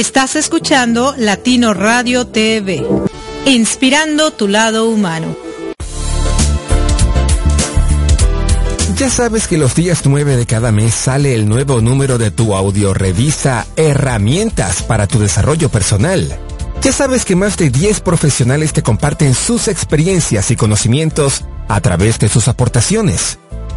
Estás escuchando Latino Radio TV, inspirando tu lado humano. Ya sabes que los días 9 de cada mes sale el nuevo número de tu audiorevista Herramientas para tu desarrollo personal. Ya sabes que más de 10 profesionales te comparten sus experiencias y conocimientos a través de sus aportaciones.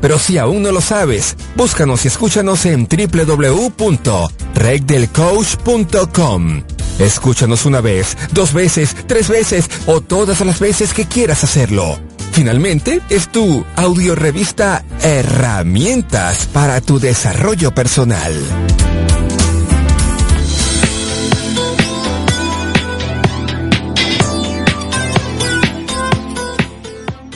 Pero si aún no lo sabes, búscanos y escúchanos en www.regdelcoach.com. Escúchanos una vez, dos veces, tres veces o todas las veces que quieras hacerlo. Finalmente, es tu audiorevista Herramientas para tu desarrollo personal.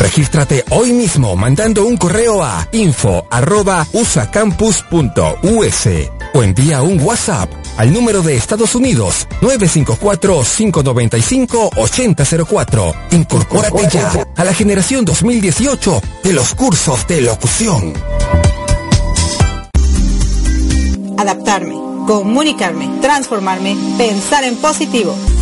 Regístrate hoy mismo mandando un correo a info@usacampus.us o envía un WhatsApp al número de Estados Unidos 954-595-8004. Incorpórate ya a la generación 2018 de los cursos de locución. Adaptarme, comunicarme, transformarme, pensar en positivo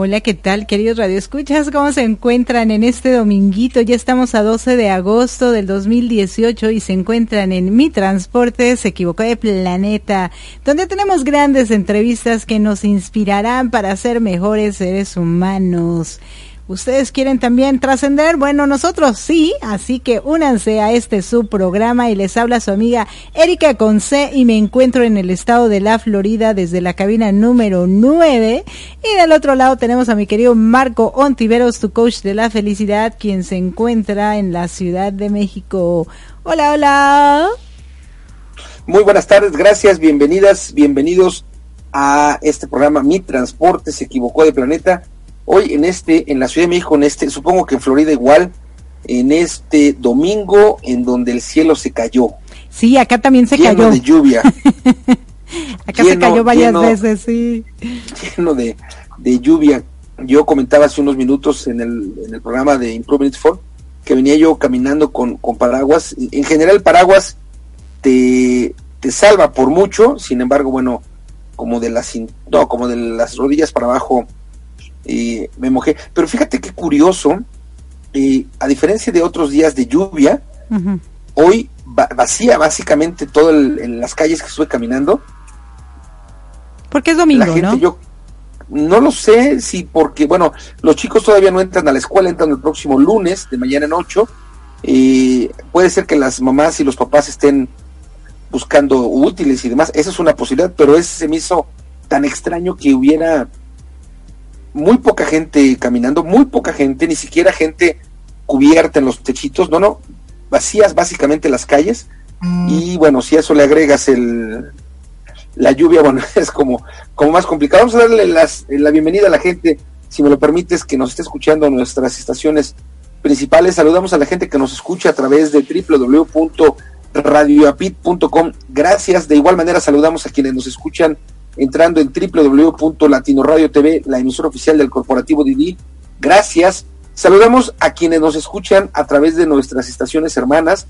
Hola, ¿qué tal, queridos radioescuchas? ¿Cómo se encuentran en este dominguito? Ya estamos a 12 de agosto del 2018 y se encuentran en Mi Transporte se equivocó de planeta, donde tenemos grandes entrevistas que nos inspirarán para ser mejores seres humanos. ¿Ustedes quieren también trascender? Bueno, nosotros sí, así que únanse a este subprograma y les habla su amiga Erika Conce y me encuentro en el estado de la Florida desde la cabina número 9 y del otro lado tenemos a mi querido Marco Ontiveros, tu coach de la felicidad, quien se encuentra en la Ciudad de México. Hola, hola. Muy buenas tardes, gracias, bienvenidas, bienvenidos a este programa Mi Transporte se equivocó de planeta hoy en este, en la Ciudad de México, en este, supongo que en Florida igual, en este domingo en donde el cielo se cayó. Sí, acá también se lleno cayó. de lluvia. acá se cayó varias veces, sí. Lleno de, de, lluvia. Yo comentaba hace unos minutos en el, en el programa de Improvement for que venía yo caminando con, con paraguas. En general, paraguas te, te salva por mucho, sin embargo, bueno, como de las, no, como de las rodillas para abajo eh, me mojé. Pero fíjate qué curioso, eh, a diferencia de otros días de lluvia, hoy vacía básicamente todo en las calles que estuve caminando. Porque es domingo, ¿no? Yo, no lo sé si porque, bueno, los chicos todavía no entran a la escuela, entran el próximo lunes, de mañana en 8. Eh, puede ser que las mamás y los papás estén buscando útiles y demás. Esa es una posibilidad, pero ese se me hizo tan extraño que hubiera muy poca gente caminando, muy poca gente, ni siquiera gente cubierta en los techitos, no, no, vacías básicamente las calles. Mm. Y bueno, si a eso le agregas el la lluvia, bueno, es como, como más complicado. Vamos a darle las, la bienvenida a la gente, si me lo permites, que nos esté escuchando en nuestras estaciones principales. Saludamos a la gente que nos escucha a través de www.radioapit.com. Gracias. De igual manera saludamos a quienes nos escuchan entrando en www.latinoradio TV, la emisora oficial del corporativo Didi. Gracias. Saludamos a quienes nos escuchan a través de nuestras estaciones hermanas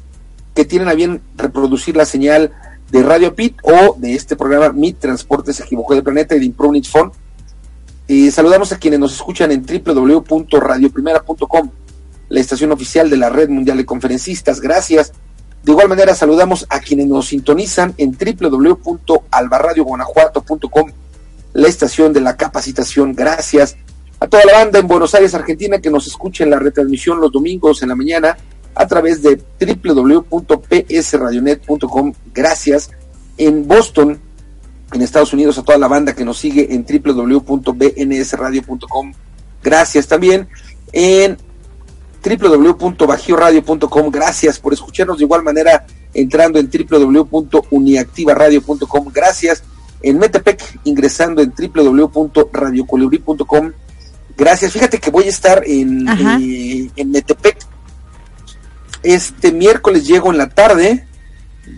que tienen a bien reproducir la señal de Radio Pit o de este programa Mi Transporte se equivocó de planeta y de Improving Phone. Eh, saludamos a quienes nos escuchan en www.radioprimera.com, la estación oficial de la Red Mundial de Conferencistas. Gracias. De igual manera, saludamos a quienes nos sintonizan en www.albarradioguanajuato.com, la estación de la capacitación. Gracias a toda la banda en Buenos Aires, Argentina, que nos escucha en la retransmisión los domingos en la mañana a través de www.psradionet.com. Gracias. En Boston, en Estados Unidos, a toda la banda que nos sigue en www.bnsradio.com. Gracias también. En www.bajioradio.com. Gracias por escucharnos de igual manera entrando en www.uniactivaradio.com. Gracias. En Metepec ingresando en www.radiocolibri.com. Gracias. Fíjate que voy a estar en, eh, en Metepec. Este miércoles llego en la tarde.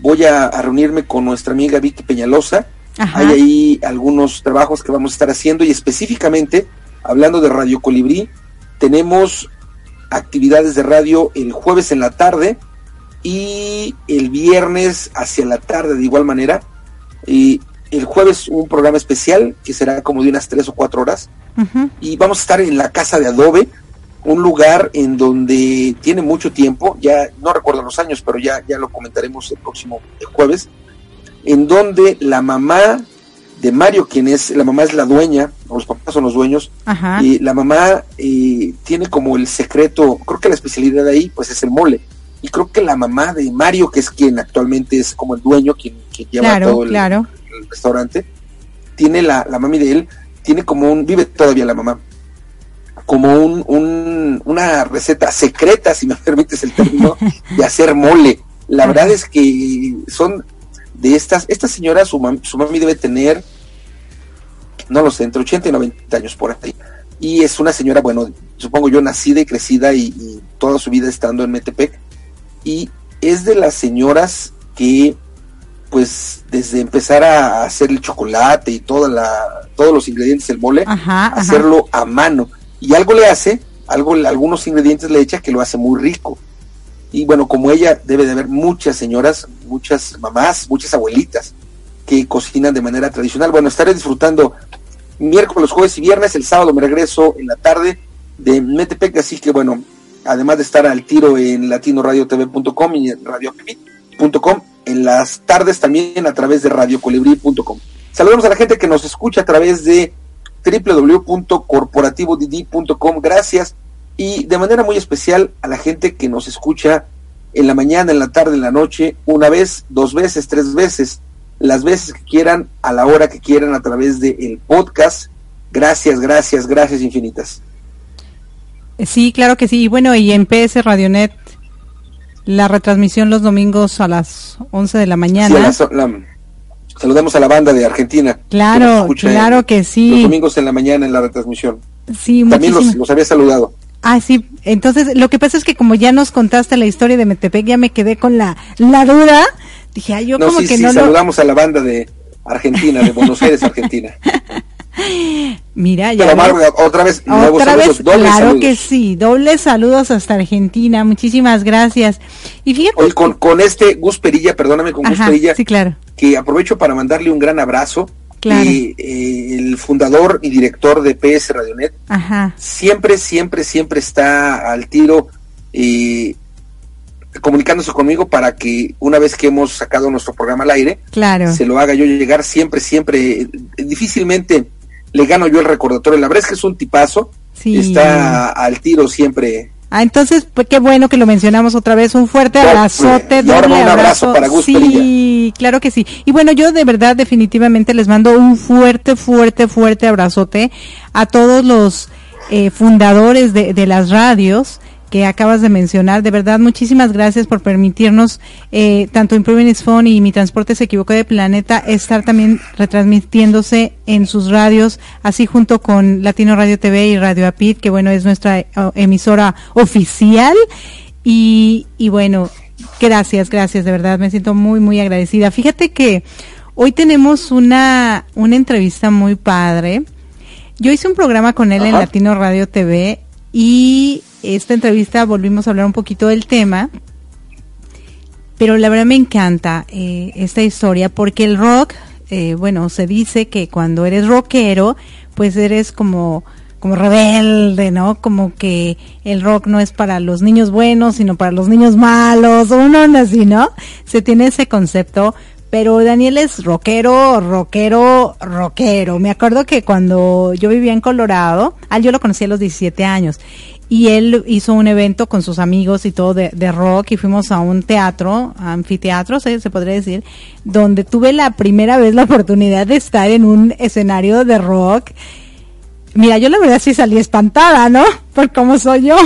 Voy a, reunirme con nuestra amiga Vicky Peñalosa. Hay ahí algunos trabajos que vamos a estar haciendo y específicamente, hablando de Radio Colibrí, tenemos actividades de radio el jueves en la tarde y el viernes hacia la tarde de igual manera. Y el jueves un programa especial que será como de unas tres o cuatro horas. Y vamos a estar en la casa de Adobe, un lugar en donde tiene mucho tiempo, ya no recuerdo los años, pero ya, ya lo comentaremos el próximo jueves, en donde la mamá de Mario, quien es, la mamá es la dueña, los papás son los dueños, y la mamá eh, tiene como el secreto, creo que la especialidad de ahí pues es el mole, y creo que la mamá de Mario, que es quien actualmente es como el dueño, quien, lleva todo el, restaurante, tiene la, la mami de él, tiene como un, vive todavía la mamá, como un, un, una receta secreta, si me permites el término, de hacer mole. La verdad es que son de estas, esta señora, su, su mami debe tener, no lo sé, entre 80 y 90 años por ahí. Y es una señora, bueno, supongo yo, nacida y crecida y, toda su vida estando en Metepec. Y es de las señoras que, pues, desde empezar a hacer el chocolate y toda la, todos los ingredientes del mole, hacerlo a mano. Y algo le hace, algo, algunos ingredientes le echa que lo hace muy rico y bueno, como ella, debe de haber muchas señoras, muchas mamás, muchas abuelitas que cocinan de manera tradicional. Bueno, estaré disfrutando miércoles, jueves y viernes. El sábado me regreso en la tarde de Metepec, así que bueno, además de estar al tiro en latinoradiotv.com y en radioactivit.com, en las tardes también a través de radiocolibri.com. Saludamos a la gente que nos escucha a través de www.corporativodidi.com. Gracias y de manera muy especial a la gente que nos escucha en la mañana, en la tarde, en la noche, una vez, dos veces, tres veces, las veces que quieran, a la hora que quieran, a través del el podcast. Gracias, gracias, gracias infinitas. Sí, claro que sí. Y bueno, y en PS Radionet, la retransmisión los domingos a las 11 de la mañana. saludamos a la banda de Argentina. Claro, claro que sí. Los domingos en la mañana en la retransmisión. Sí, También los, los había saludado. Ah, sí. Entonces, lo que pasa es que como ya nos contaste la historia de Metepec, ya me quedé con la, la duda. Dije, ay, yo como que sí, no saludamos a la banda de Argentina, de Buenos Aires, Argentina. Mira, ya. otra vez, otra vez, claro que sí, dobles saludos hasta Argentina, muchísimas gracias. Y fíjate. con, con este Gus Perilla, perdóname, con Gus Perilla. Sí, claro. que aprovecho para mandarle un gran abrazo. Claro. Eh, eh, el fundador y director de PS Radionet Ajá. siempre, siempre, siempre está al tiro eh, comunicándose conmigo para que una vez que hemos sacado nuestro programa al aire, Claro. se lo haga yo llegar siempre, siempre. eh, difícilmente le gano yo el recordatorio. La verdad es que es un tipazo. Sí. Está al tiro siempre. Ah, entonces, pues qué bueno que lo mencionamos otra vez. Un fuerte abrazote, pues, y ahora doble un abrazo abrazo. para Gus sí, claro que sí. Y bueno, yo de verdad definitivamente les mando un fuerte, fuerte, fuerte abrazote a todos los eh, fundadores de, de las radios que acabas de mencionar. De verdad, muchísimas gracias por permitirnos, eh, tanto Improving is Phone y Mi Transporte se equivocó de planeta, estar también retransmitiéndose en sus radios, así junto con Latino Radio TV y Radio Apit, que bueno, es nuestra eh, emisora oficial. Y, y bueno, gracias, gracias, de verdad, me siento muy, muy agradecida. Fíjate que hoy tenemos una, una entrevista muy padre. Yo hice un programa con él en. Latino Radio TV y esta entrevista volvimos a hablar un poquito del tema, pero la verdad me encanta eh, esta historia porque el rock, eh, bueno, se dice que cuando eres rockero, pues eres como como rebelde, ¿no? Como que el rock no es para los niños buenos, sino para los niños malos, o uno así, ¿no? Se tiene ese concepto, pero Daniel es rockero, rockero, rockero. Me acuerdo que cuando yo vivía en Colorado, ah, yo lo conocí a los 17 años, y él hizo un evento con sus amigos y todo de, de rock, y fuimos a un teatro, anfiteatro, se, podría decir, donde tuve la primera vez la oportunidad de estar en un escenario de rock. Mira, yo la verdad sí salí espantada, ¿no? Por cómo soy yo.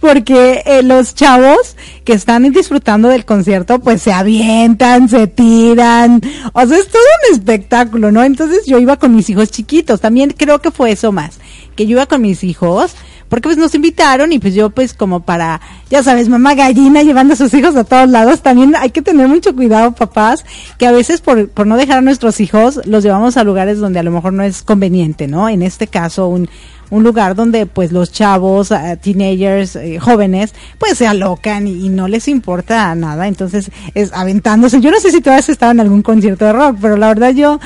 Porque eh, los chavos que están disfrutando del concierto, pues se avientan, se tiran. O sea, es todo un espectáculo, ¿no? Entonces yo iba con mis hijos chiquitos. También creo que fue eso más. Que yo iba con mis hijos, porque pues nos invitaron y pues yo pues como para, ya sabes, mamá gallina llevando a sus hijos a todos lados. También hay que tener mucho cuidado, papás, que a veces por, por no dejar a nuestros hijos, los llevamos a lugares donde a lo mejor no es conveniente, ¿no? En este caso, un, un lugar donde pues los chavos, eh, teenagers, eh, jóvenes, pues se alocan y, y no les importa nada, entonces es aventándose. Yo no sé si todavía has estado en algún concierto de rock, pero la verdad yo,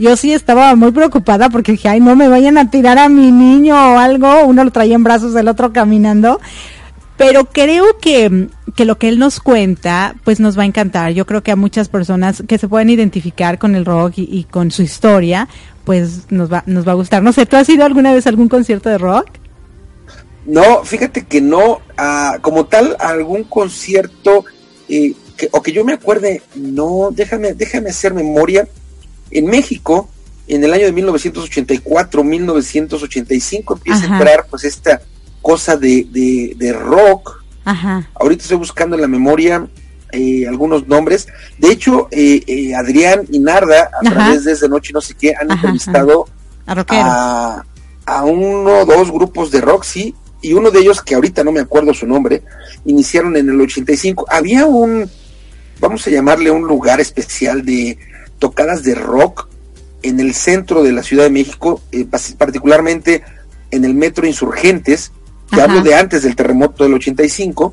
yo sí estaba muy preocupada porque dije, ay, no me vayan a tirar a mi niño o algo, uno lo traía en brazos, el otro caminando. Pero creo que, que lo que él nos cuenta, pues nos va a encantar. Yo creo que a muchas personas que se pueden identificar con el rock y, con su historia, pues nos va, nos va a gustar. No sé, ¿tú has ido alguna vez a algún concierto de rock? No, fíjate que no, ah, como tal, algún concierto, eh, que, o que yo me acuerde, no, déjame, déjame hacer memoria. En México, en el año de 1984, 1985, empieza Ajá. a entrar pues esta cosa de, de, de rock. Ajá. Ahorita estoy buscando en la memoria eh, algunos nombres. De hecho, eh, eh, Adrián y Narda, a Ajá. través de Desde Noche No sé qué, han Ajá, entrevistado A rockero. a, a uno o dos grupos de rock, sí, y uno de ellos, que ahorita no me acuerdo su nombre, iniciaron en el 85. Había un, vamos a llamarle un lugar especial de tocadas de rock en el centro de la Ciudad de México, eh, particularmente en el Metro Insurgentes, que Ajá. hablo de antes del terremoto del 85,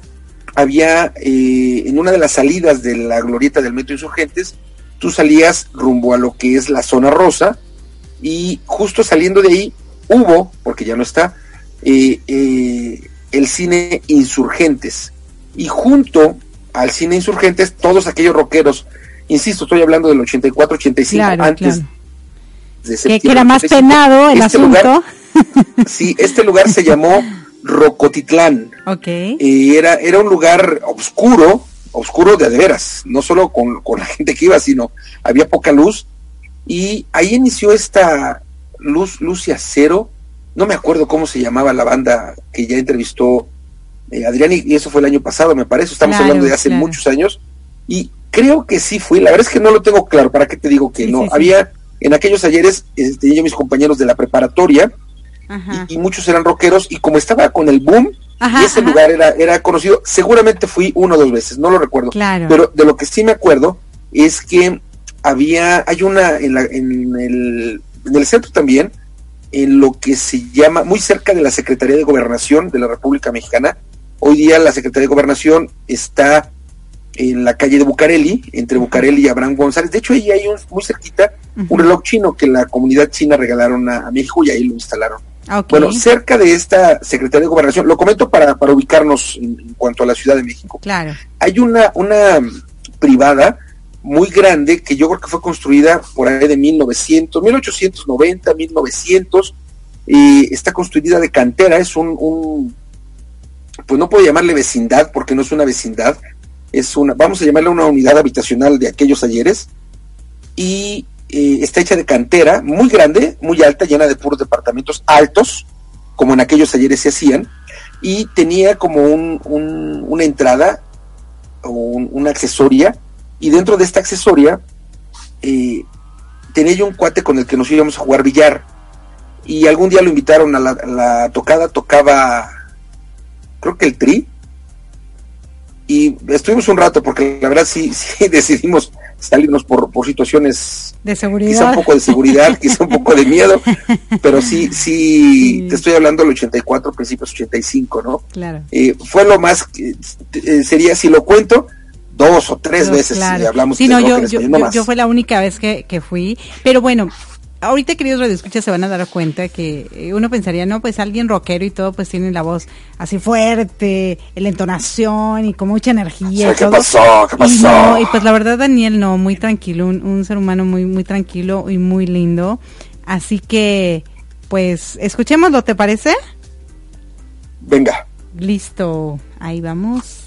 había eh, en una de las salidas de la glorieta del Metro Insurgentes, tú salías rumbo a lo que es la zona rosa, y justo saliendo de ahí hubo, porque ya no está, eh, eh, el cine Insurgentes. Y junto al cine Insurgentes, todos aquellos rockeros, insisto, estoy hablando del 84-85, Claro, antes claro. de Que, septiembre que era más 85. penado el Este asunto. lugar- sí, este lugar se llamó Rocotitlán. ok. Eh, era, era un lugar oscuro, oscuro de veras, no solo con, con la gente que iba, sino había poca luz. Y ahí inició esta luz, luz y acero. No me acuerdo cómo se llamaba la banda que ya entrevistó eh, Adrián, y, y eso fue el año pasado, me parece. Estamos Claro, hablando de hace claro. muchos años. Y creo que sí fui. La verdad es que no lo tengo claro. ¿Para qué te digo que Sí, no? sí, sí. Había en aquellos ayeres, tenía yo mis compañeros de la preparatoria y, y muchos eran rockeros. Y como estaba con el boom, Ajá, y ese ajá. lugar era, era conocido. Seguramente fui uno o dos veces, no lo recuerdo. Claro. Pero de lo que sí me acuerdo es que había, hay una en, la, en, el, en el centro también, en lo que se llama, muy cerca de la Secretaría de Gobernación de la República Mexicana. Hoy día la Secretaría de Gobernación está en la calle de Bucareli, entre Bucareli y Abraham González. De hecho, ahí hay un, muy cerquita un reloj chino que la comunidad china regalaron a, México y ahí lo instalaron. Bueno, cerca de esta Secretaría de Gobernación, lo comento para, para ubicarnos en, cuanto a la Ciudad de México. Claro. Hay una, una privada muy grande que yo creo que fue construida por ahí de 1900, 1890, 1900, y está construida de cantera, es un, un pues no puedo llamarle vecindad porque no es una vecindad, es una, vamos a llamarle una unidad habitacional de aquellos ayeres, y eh, está hecha de cantera, muy grande, muy alta, llena de puros departamentos altos, como en aquellos ayeres se hacían, y tenía como un, una entrada o una accesoria, y dentro de esta accesoria eh, tenía yo un cuate con el que nos íbamos a jugar billar, y algún día lo invitaron a la tocada, tocaba, creo que el tri, y estuvimos un rato porque la verdad sí, sí decidimos salirnos por, por situaciones de seguridad. Quizá un poco de seguridad, quizá un poco de miedo, pero sí, sí, te estoy hablando del 84, principios 85, ¿no? Claro. Eh, fue lo más, eh, sería, si lo cuento, dos o tres veces si hablamos sí, no, yo, yo, yo, fue la única vez que, que fui, pero bueno, ahorita queridos radioescuchas se van a dar cuenta que eh, uno pensaría, no, pues alguien rockero y todo, pues tiene la voz así fuerte, la entonación y con mucha energía. ¿Qué pasó? ¿Qué pasó? Y, pues la verdad Daniel no, muy tranquilo, un, ser humano muy, muy tranquilo y muy lindo. Así que, pues, escuchémoslo, ¿te parece? Venga. Listo, ahí vamos.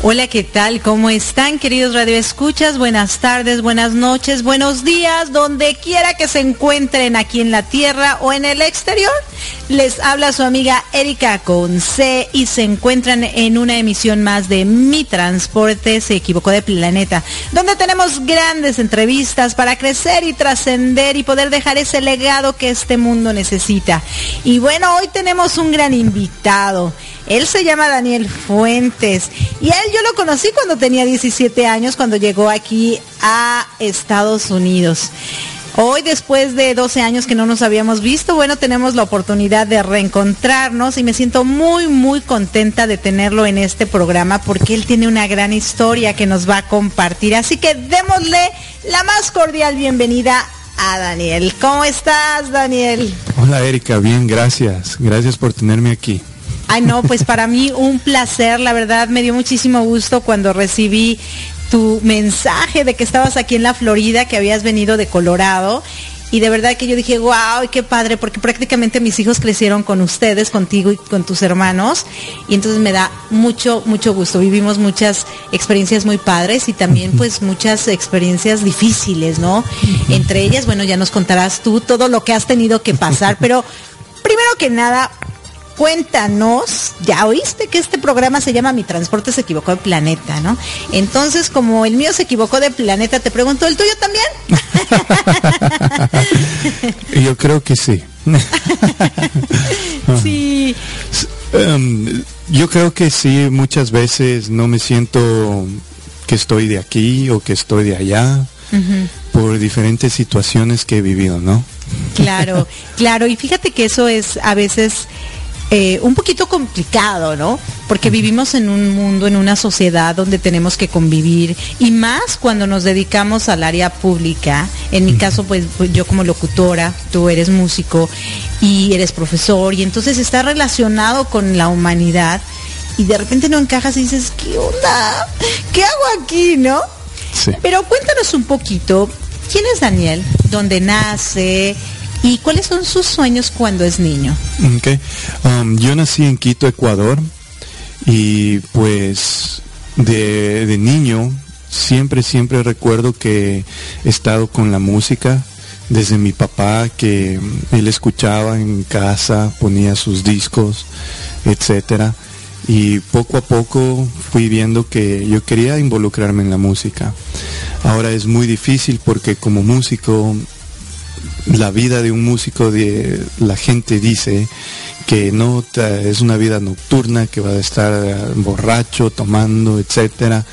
Hola, ¿qué tal? ¿Cómo están, queridos radioescuchas? Buenas tardes, buenas noches, buenos días, donde quiera que se encuentren aquí en la tierra o en el exterior. Les habla su amiga Erika Conce y se encuentran en una emisión más de Mi Transporte se equivocó de planeta, donde tenemos grandes entrevistas para crecer y trascender y poder dejar ese legado que este mundo necesita. Y bueno, hoy tenemos un gran invitado. Él se llama Daniel Fuentes y él yo lo conocí cuando tenía 17 años, cuando llegó aquí a Estados Unidos. Hoy, después de 12 años que no nos habíamos visto, bueno, tenemos la oportunidad de reencontrarnos y me siento muy, muy contenta de tenerlo en este programa porque él tiene una gran historia que nos va a compartir. Así que démosle la más cordial bienvenida a Daniel. ¿Cómo estás, Daniel? Hola, Erika. Bien, gracias. Gracias por tenerme aquí. Ay, no, pues para mí un placer, la verdad me dio muchísimo gusto cuando recibí tu mensaje de que estabas aquí en la Florida, que habías venido de Colorado. Y de verdad que yo dije, wow, qué padre, porque prácticamente mis hijos crecieron con ustedes, contigo y con tus hermanos. Y entonces me da mucho, mucho gusto. Vivimos muchas experiencias muy padres y también pues muchas experiencias difíciles, ¿no? Entre ellas, bueno, ya nos contarás tú todo lo que has tenido que pasar, pero primero que nada, cuéntanos, ya oíste que este programa se llama Mi Transporte se equivocó de planeta, ¿no? Entonces, como el mío se equivocó de planeta, te pregunto, ¿el tuyo también? Yo creo que sí. sí. Em, yo creo que sí, muchas veces no me siento que estoy de aquí o que estoy de allá. por diferentes situaciones que he vivido, ¿no? Claro, claro, y fíjate que eso es a veces eh, un poquito complicado, ¿no? Porque vivimos en un mundo, en una sociedad donde tenemos que convivir y más cuando nos dedicamos al área pública. En mi caso, pues, pues, yo como locutora, tú eres músico y eres profesor y entonces está relacionado con la humanidad y de repente no encajas y dices, ¿qué onda? ¿Qué hago aquí, no? Sí. Pero cuéntanos un poquito, ¿quién es Daniel? ¿Dónde nace? ¿Y cuáles son sus sueños cuando es niño? Okay. Um, yo nací en Quito, Ecuador, y pues de, niño siempre, siempre recuerdo que he estado con la música, desde mi papá que él escuchaba en casa, ponía sus discos, etcétera. y poco a poco fui viendo que yo quería involucrarme en la música. Ahora es muy difícil porque como músico, la vida de un músico, de, la gente dice que no es una vida nocturna, que va a estar borracho, tomando, etcétera.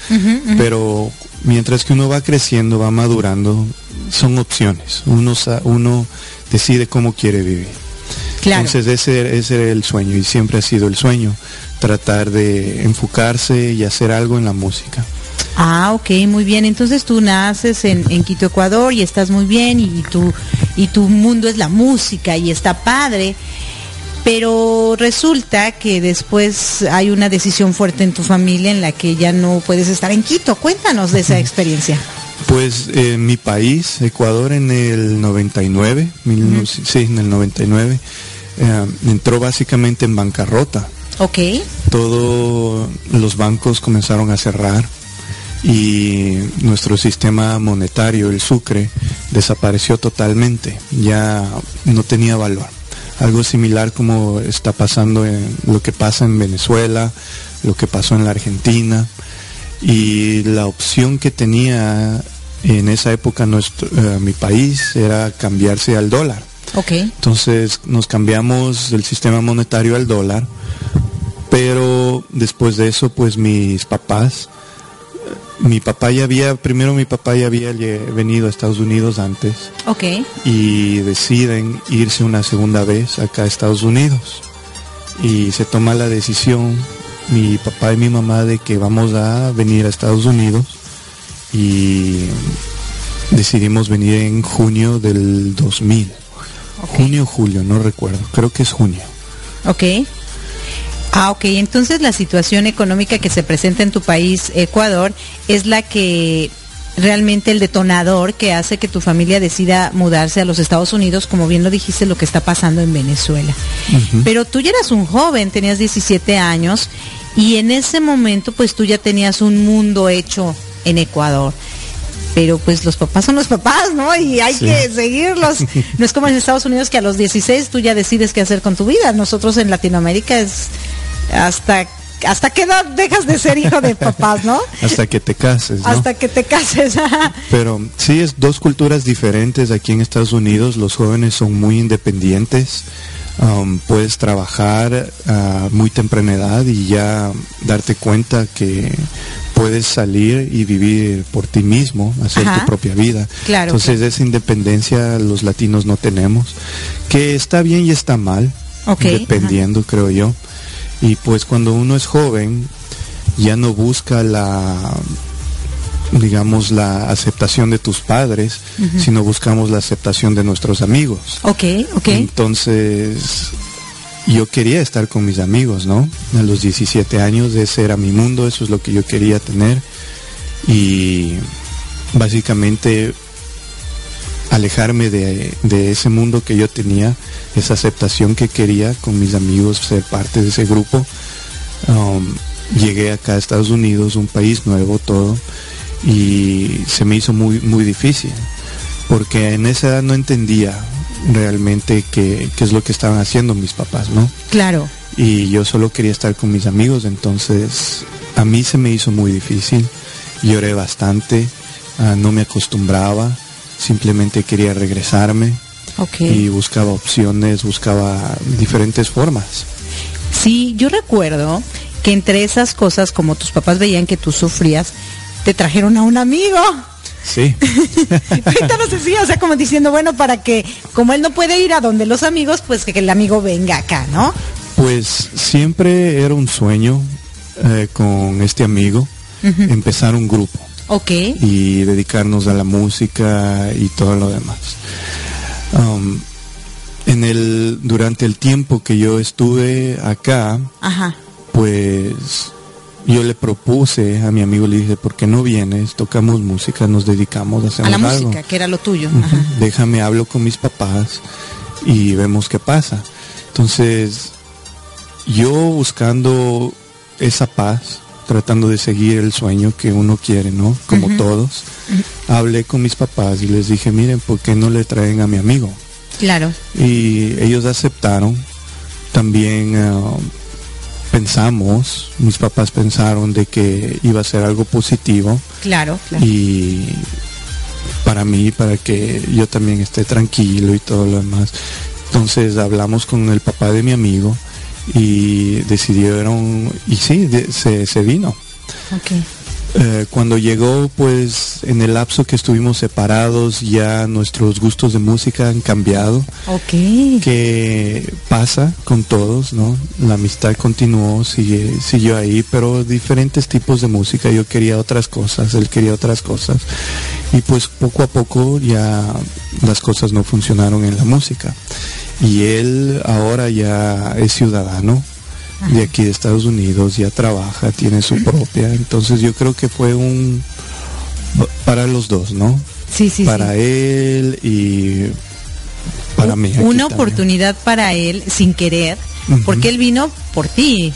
Pero mientras que uno va creciendo, va madurando, son opciones. Uno, uno decide cómo quiere vivir. Entonces ese, ese era el sueño y siempre ha sido el sueño tratar de enfocarse y hacer algo en la música. Ah, ok, muy bien. Entonces tú naces en, Quito, Ecuador y estás muy bien y, tu, y tu mundo es la música y está padre. Pero resulta que después hay una decisión fuerte en tu familia en la que ya no puedes estar en Quito. Cuéntanos de esa experiencia. Pues en mi país, Ecuador, en el 99, sí, en el 99, eh, entró básicamente en bancarrota. Ok. Todos los bancos comenzaron a cerrar y nuestro sistema monetario, el sucre, desapareció totalmente, ya no tenía valor. Algo similar como está pasando en lo que pasa en Venezuela, lo que pasó en la Argentina y la opción que tenía en esa época nuestro, eh, mi país era cambiarse al dólar. Okay. Entonces nos cambiamos del sistema monetario al dólar pero después de eso, pues mis papás, mi papá ya había, primero mi papá ya había venido a Estados Unidos antes. Ok. Y deciden irse una segunda vez acá a Estados Unidos. Y se toma la decisión, mi papá y mi mamá, de que vamos a venir a Estados Unidos. Y decidimos venir en junio del 2000. Junio julio, no recuerdo. Creo que es junio. Ok. Ah, ok. Entonces la situación económica que se presenta en tu país, Ecuador, es la que realmente el detonador que hace que tu familia decida mudarse a los Estados Unidos, como bien lo dijiste, lo que está pasando en Venezuela. Pero tú ya eras un joven, tenías 17 años y en ese momento pues tú ya tenías un mundo hecho en Ecuador. Pero pues los papás son los papás, ¿no? Y hay que seguirlos. No es como en Estados Unidos que a los 16 tú ya decides qué hacer con tu vida. Nosotros en Latinoamérica es hasta hasta qué edad dejas de ser hijo de papás, ¿no? Hasta que te cases. ¿no? Hasta que te cases. Pero sí, es dos culturas diferentes. Aquí en Estados Unidos los jóvenes son muy independientes. Um, puedes trabajar a muy temprana edad y ya darte cuenta que puedes salir y vivir por ti mismo, hacer tu propia vida. Claro, Entonces esa independencia los latinos no tenemos, que está bien y está mal, dependiendo creo yo. Y pues cuando uno es joven, ya no busca la digamos la aceptación de tus padres, sino buscamos la aceptación de nuestros amigos. Ok, ok. Entonces, yo quería estar con mis amigos, ¿no? A los 17 años ese era mi mundo, eso es lo que yo quería tener. Y básicamente alejarme de, ese mundo que yo tenía, esa aceptación que quería con mis amigos, ser parte de ese grupo. Um, llegué acá a Estados Unidos, un país nuevo, todo, y se me hizo muy, muy difícil, porque en esa edad no entendía realmente qué, qué es lo que estaban haciendo mis papás, ¿no? Claro. Y yo solo quería estar con mis amigos, entonces a mí se me hizo muy difícil, lloré bastante, ah, no me acostumbraba, simplemente quería regresarme y buscaba opciones, buscaba diferentes formas. Sí, yo recuerdo que entre esas cosas, como tus papás veían que tú sufrías, te trajeron a un amigo. Sí. Cuéntanos así, o sea, como diciendo, bueno, para que, como él no puede ir a donde los amigos, pues que el amigo venga acá, ¿no? Pues siempre era un sueño eh, con este amigo empezar un grupo. Ok. Y dedicarnos a la música y todo lo demás. Um, en el, durante el tiempo que yo estuve acá, pues yo le propuse a mi amigo, le dije, ¿por qué no vienes? Tocamos música, nos dedicamos a hacer A la música, que era lo tuyo. Déjame, hablo con mis papás y vemos qué pasa. Entonces, yo buscando esa paz, tratando de seguir el sueño que uno quiere, ¿no? Como todos. Hablé con mis papás y les dije, miren, ¿por qué no le traen a mi amigo? Claro. Y ellos aceptaron. También uh, pensamos, mis papás pensaron de que iba a ser algo positivo. Claro, claro. Y para mí, para que yo también esté tranquilo y todo lo demás. Entonces hablamos con el papá de mi amigo y decidieron, y sí, se, se vino. Okay. Eh, cuando llegó, pues en el lapso que estuvimos separados, ya nuestros gustos de música han cambiado. Ok. Que pasa con todos, ¿no? La amistad continuó, sigue, siguió ahí, pero diferentes tipos de música. Yo quería otras cosas, él quería otras cosas. Y pues poco a poco ya las cosas no funcionaron en la música. Y él ahora ya es ciudadano, de aquí de Estados Unidos, ya trabaja, tiene su propia. Entonces yo creo que fue un para los dos, ¿no? Sí, sí. Para él y para mí. Una oportunidad para él sin querer, porque él vino por ti.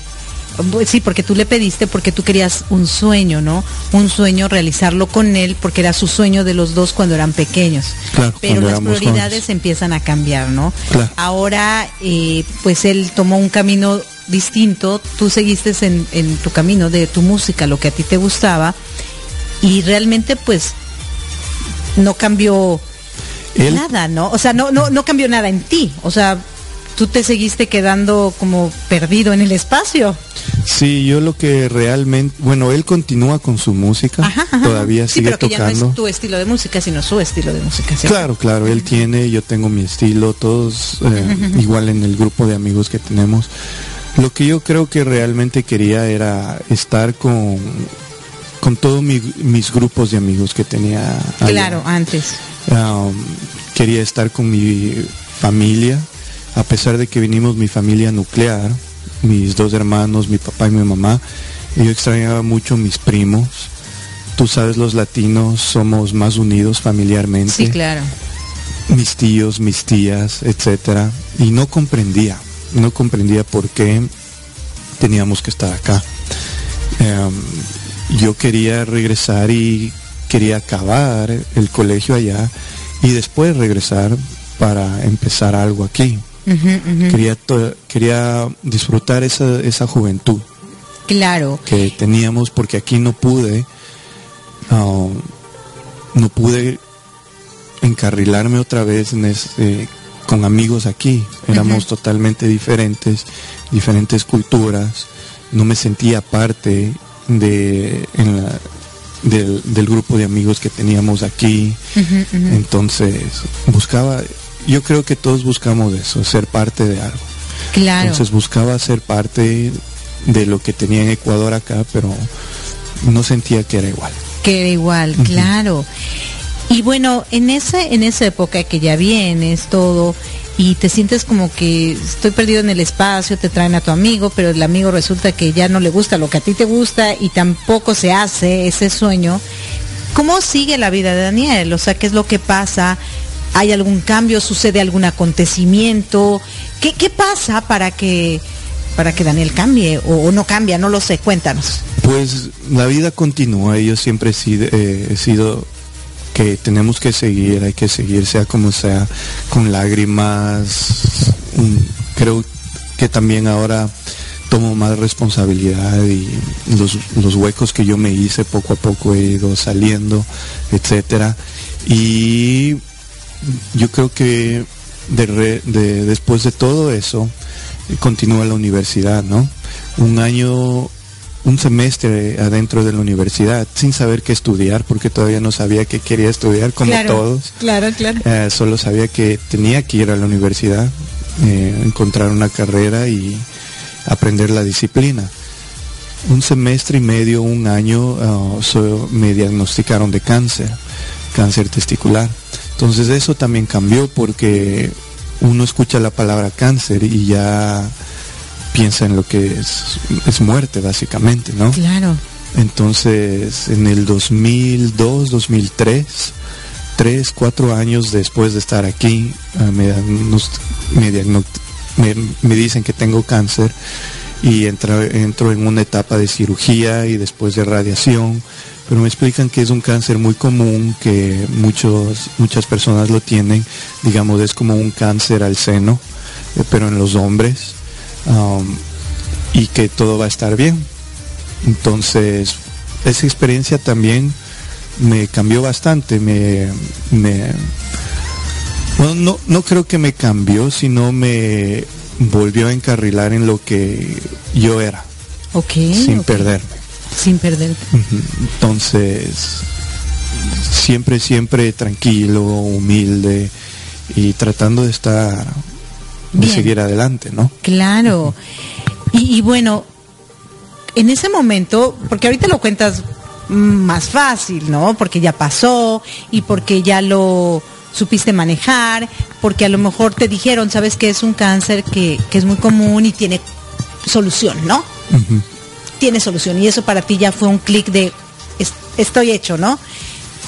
Sí, porque tú le pediste, porque tú querías un sueño, ¿no? Un sueño, realizarlo con él, porque era su sueño de los dos cuando eran pequeños. Claro, Pero las prioridades empiezan a cambiar, ¿no? Claro. Ahora, eh, pues él tomó un camino distinto, tú seguiste en, en, tu camino de tu música, lo que a ti te gustaba, y realmente pues no cambió Él, nada, ¿no? O sea, no, no, no cambió nada en ti, o sea, tú te seguiste quedando como perdido en el espacio. Sí, yo lo que realmente, bueno, él continúa con su música, Ajá, ajá. todavía sí, sigue pero que tocando. ya no es tu estilo de música, sino su estilo de música. Claro, claro, él tiene, yo tengo mi estilo, todos eh, igual en el grupo de amigos que tenemos. Lo que yo creo que realmente quería era estar con, con todos mi- mis grupos de amigos que tenía. allá. Claro, antes. Um, quería estar con mi familia, a pesar de que vinimos mi familia nuclear, mis dos hermanos, mi papá y mi mamá. Yo extrañaba mucho mis primos. Tú sabes, los latinos somos más unidos familiarmente Sí, claro. mis tíos, mis tías, etcétera, y no comprendía, no comprendía por qué teníamos que estar acá. Em, yo quería regresar y quería acabar el colegio allá y después regresar para empezar algo aquí. Quería, quería disfrutar esa, esa juventud Claro. que teníamos porque aquí no pude um, no pude encarrilarme otra vez en ese- con amigos aquí. Éramos totalmente diferentes diferentes culturas. No me sentía parte de en la- del, del grupo de amigos que teníamos aquí. Entonces buscaba yo creo que todos buscamos eso ser parte de algo Claro. entonces buscaba ser parte de lo que tenía en Ecuador acá, pero no sentía que era igual. que era igual, claro. Y bueno, en esa, en esa época que ya vienes todo y te sientes como que estoy perdido en el espacio, te traen a tu amigo, pero el amigo resulta que ya no le gusta lo que a ti te gusta y tampoco se hace ese sueño. ¿Cómo sigue la vida de Daniel? O sea, ¿qué es lo que pasa? ¿Hay algún cambio? ¿Sucede algún acontecimiento? ¿Qué, qué pasa para que para que Daniel cambie o, no cambia? No lo sé, cuéntanos. Pues la vida continúa yo siempre he sido, eh, he sido que tenemos que seguir, hay que seguir, sea como sea, con lágrimas. creo que también ahora tomo más responsabilidad y los, los huecos que yo me hice poco a poco he ido saliendo, etcétera. Y yo creo que de re- de- después de todo eso, eh, continúa la universidad, ¿no? Un año, un semestre adentro de la universidad, sin saber qué estudiar, porque todavía no sabía qué quería estudiar, como todos. Claro, claro. Eh, solo sabía que tenía que ir a la universidad, eh, encontrar una carrera y aprender la disciplina. Un semestre y medio, un año, ah, so- me diagnosticaron de cáncer, cáncer testicular. Entonces eso también cambió porque uno escucha la palabra cáncer y ya piensa en lo que es, es muerte básicamente, ¿no? Claro. Entonces, en el 2002, 2003, tres, cuatro años después de estar aquí, ah, me, me- me dicen que tengo cáncer y entra- entro en una etapa de cirugía y después de radiación, pero me explican que es un cáncer muy común, que muchos, muchas personas lo tienen, digamos, es como un cáncer al seno, eh, pero en los hombres. Um, y que todo va a estar bien. Entonces, esa experiencia también me cambió bastante, me, no, no creo que me cambió, sino me volvió a encarrilar en lo que yo era. Ok. Sin perderme. Sin perderte. Entonces, siempre, siempre tranquilo, humilde y tratando de estar, de seguir adelante, ¿no? Claro. y, bueno, en ese momento, porque ahorita lo cuentas más fácil, ¿no? Porque ya pasó y porque ya lo supiste manejar, porque a lo mejor te dijeron, sabes que es un cáncer que, es muy común y tiene solución, ¿no? Tiene solución y eso para ti ya fue un clic de estoy hecho, ¿no?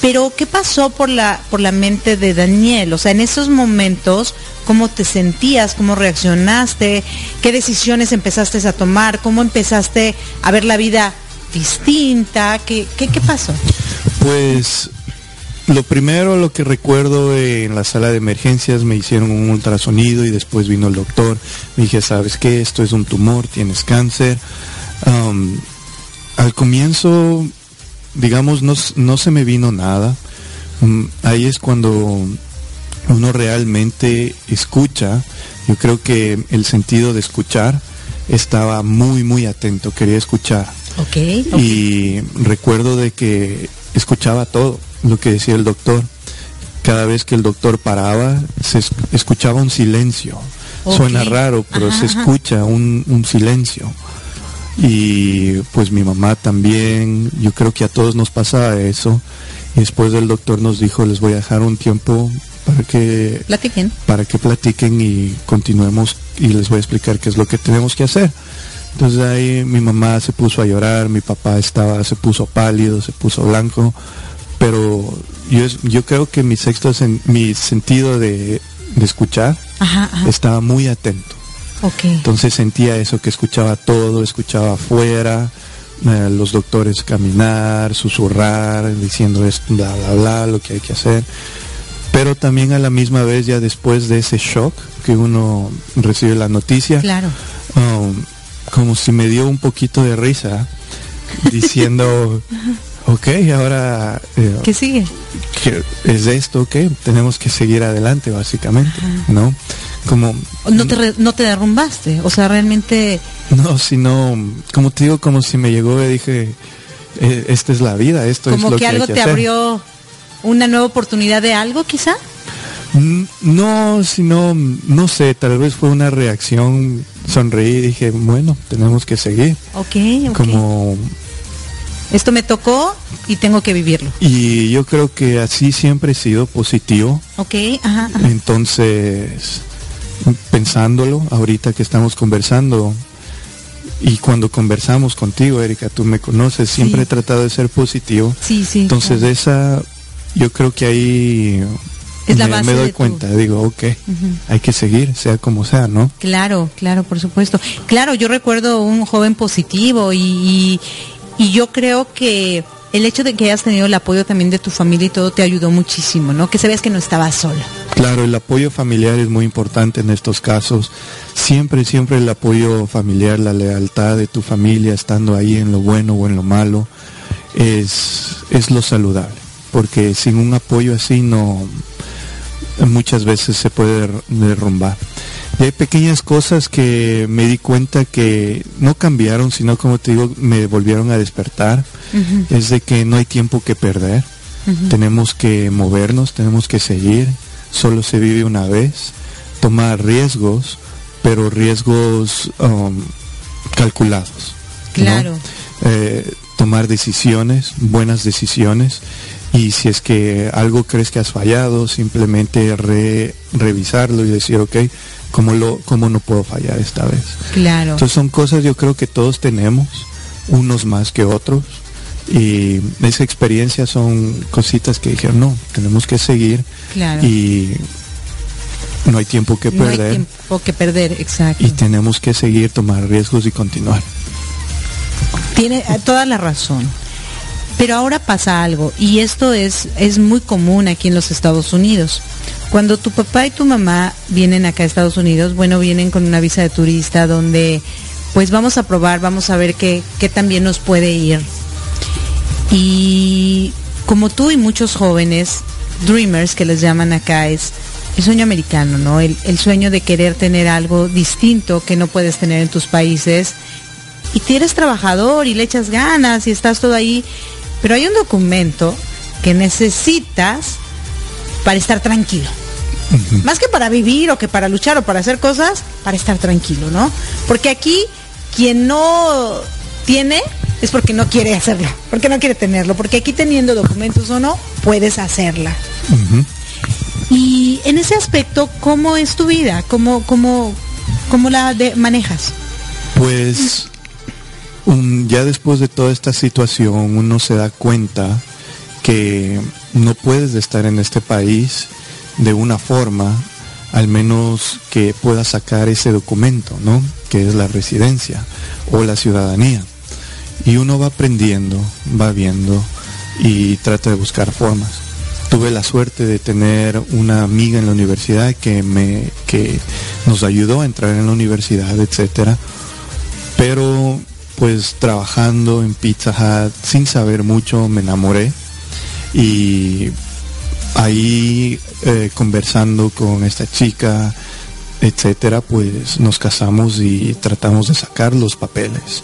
Pero ¿qué pasó por la por la mente de Daniel? O sea, en esos momentos, ¿cómo te sentías? ¿Cómo reaccionaste? ¿Qué decisiones empezaste a tomar? ¿Cómo empezaste a ver la vida distinta? ¿Qué, qué, qué pasó? Pues lo primero, lo que recuerdo en la sala de emergencias, me hicieron un ultrasonido y después vino el doctor. Me dije, ¿sabes qué? Esto es un tumor, tienes cáncer. al comienzo, digamos, no, no, se me vino nada. Mm, ahí es cuando uno realmente escucha. Yo creo que el sentido de escuchar estaba muy, muy atento, quería escuchar. Okay, Y recuerdo de que escuchaba todo lo que decía el doctor. Cada vez que el doctor paraba, se escuchaba un silencio. Suena raro, pero se escucha un, un silencio. Y pues mi mamá también, yo creo que a todos nos pasaba eso. Y después el doctor nos dijo, les voy a dejar un tiempo para que platiquen. Para que platiquen y continuemos y les voy a explicar qué es lo que tenemos que hacer. Entonces ahí mi mamá se puso a llorar, mi papá estaba, se puso pálido, se puso blanco, pero yo, yo creo que mi sexto, mi sentido de, escuchar estaba muy atento. Entonces sentía eso, que escuchaba todo, escuchaba afuera, eh, los doctores caminar, susurrar, diciendo esto, bla, bla, bla, lo que hay que hacer. Pero también a la misma vez, ya después de ese shock que uno recibe la noticia, claro. Um, como si me dio un poquito de risa, diciendo, ok, ahora... Eh, ¿Qué sigue? es esto, ok, tenemos que seguir adelante, básicamente, ¿no? Como... No te, no te derrumbaste, o sea, realmente... No, sino, como te digo, como si me llegó y dije, e, esta es la vida, esto es lo que, que algo te abrió una nueva oportunidad de algo, quizá. No, sino, no sé, tal vez fue una reacción, sonreí y dije, bueno, tenemos que seguir. Ok, Como... Esto me tocó y tengo que vivirlo. Y yo creo que así siempre he sido positivo. Ok, ajá. Entonces, pensándolo, ahorita que estamos conversando, y cuando conversamos contigo, Erika, tú me conoces, siempre he tratado de ser positivo. Sí, sí. Entonces, de esa, yo creo que ahí me, doy cuenta, digo, ok, hay que seguir, sea como sea, ¿no? Claro, claro, por supuesto. Claro, yo recuerdo un joven positivo y, y, yo creo que el hecho de que hayas tenido el apoyo también de tu familia y todo te ayudó muchísimo, ¿no? Que sabías que no estabas sola. Claro, el apoyo familiar es muy importante en estos casos. Siempre, siempre el apoyo familiar, la lealtad de tu familia, estando ahí en lo bueno o en lo malo, es, es lo saludable. Porque sin un apoyo así no, muchas veces se puede derrumbar. Y hay pequeñas cosas que me di cuenta que no cambiaron, sino como te digo, me volvieron a despertar. Es de que no hay tiempo que perder. Tenemos que movernos, tenemos que seguir. Solo se vive una vez. Tomar riesgos, pero riesgos um, calculados. Claro. Eh, tomar decisiones, buenas decisiones y si es que algo crees que has fallado, simplemente revisarlo y decir, ok, ¿cómo, lo, ¿cómo no puedo fallar esta vez? Claro. Entonces son cosas yo creo que todos tenemos, unos más que otros, y esa experiencia son cositas que dijeron, no, tenemos que seguir y no hay tiempo que perder. No hay tiempo que perder, exacto. Y tenemos que seguir, tomar riesgos y continuar. Tiene eh, toda la razón. Pero ahora pasa algo y esto es, es muy común aquí en los Estados Unidos. Cuando tu papá y tu mamá vienen acá a Estados Unidos, bueno, vienen con una visa de turista donde pues vamos a probar, vamos a ver qué, qué también nos puede ir. Y como tú y muchos jóvenes, dreamers que les llaman acá, es el sueño americano, ¿no? El, sueño de querer tener algo distinto que no puedes tener en tus países. Y tú eres trabajador y le echas ganas y estás todo ahí. Pero hay un documento que necesitas para estar tranquilo. Más que para vivir o que para luchar o para hacer cosas, para estar tranquilo, ¿no? Porque aquí quien no tiene es porque no quiere hacerlo, porque no quiere tenerlo, porque aquí teniendo documentos o no, puedes hacerla. Y en ese aspecto, ¿cómo es tu vida? ¿Cómo, cómo, cómo la de- manejas? Pues un- ya después de toda esta situación uno se da cuenta que no puedes estar en este país de una forma al menos que pueda sacar ese documento, ¿no? Que es la residencia o la ciudadanía. Y uno va aprendiendo, va viendo y trata de buscar formas. Tuve la suerte de tener una amiga en la universidad que me que nos ayudó a entrar en la universidad, etcétera. Pero pues trabajando en Pizza Hut sin saber mucho me enamoré y ahí eh, conversando con esta chica, etcétera, pues nos casamos y tratamos de sacar los papeles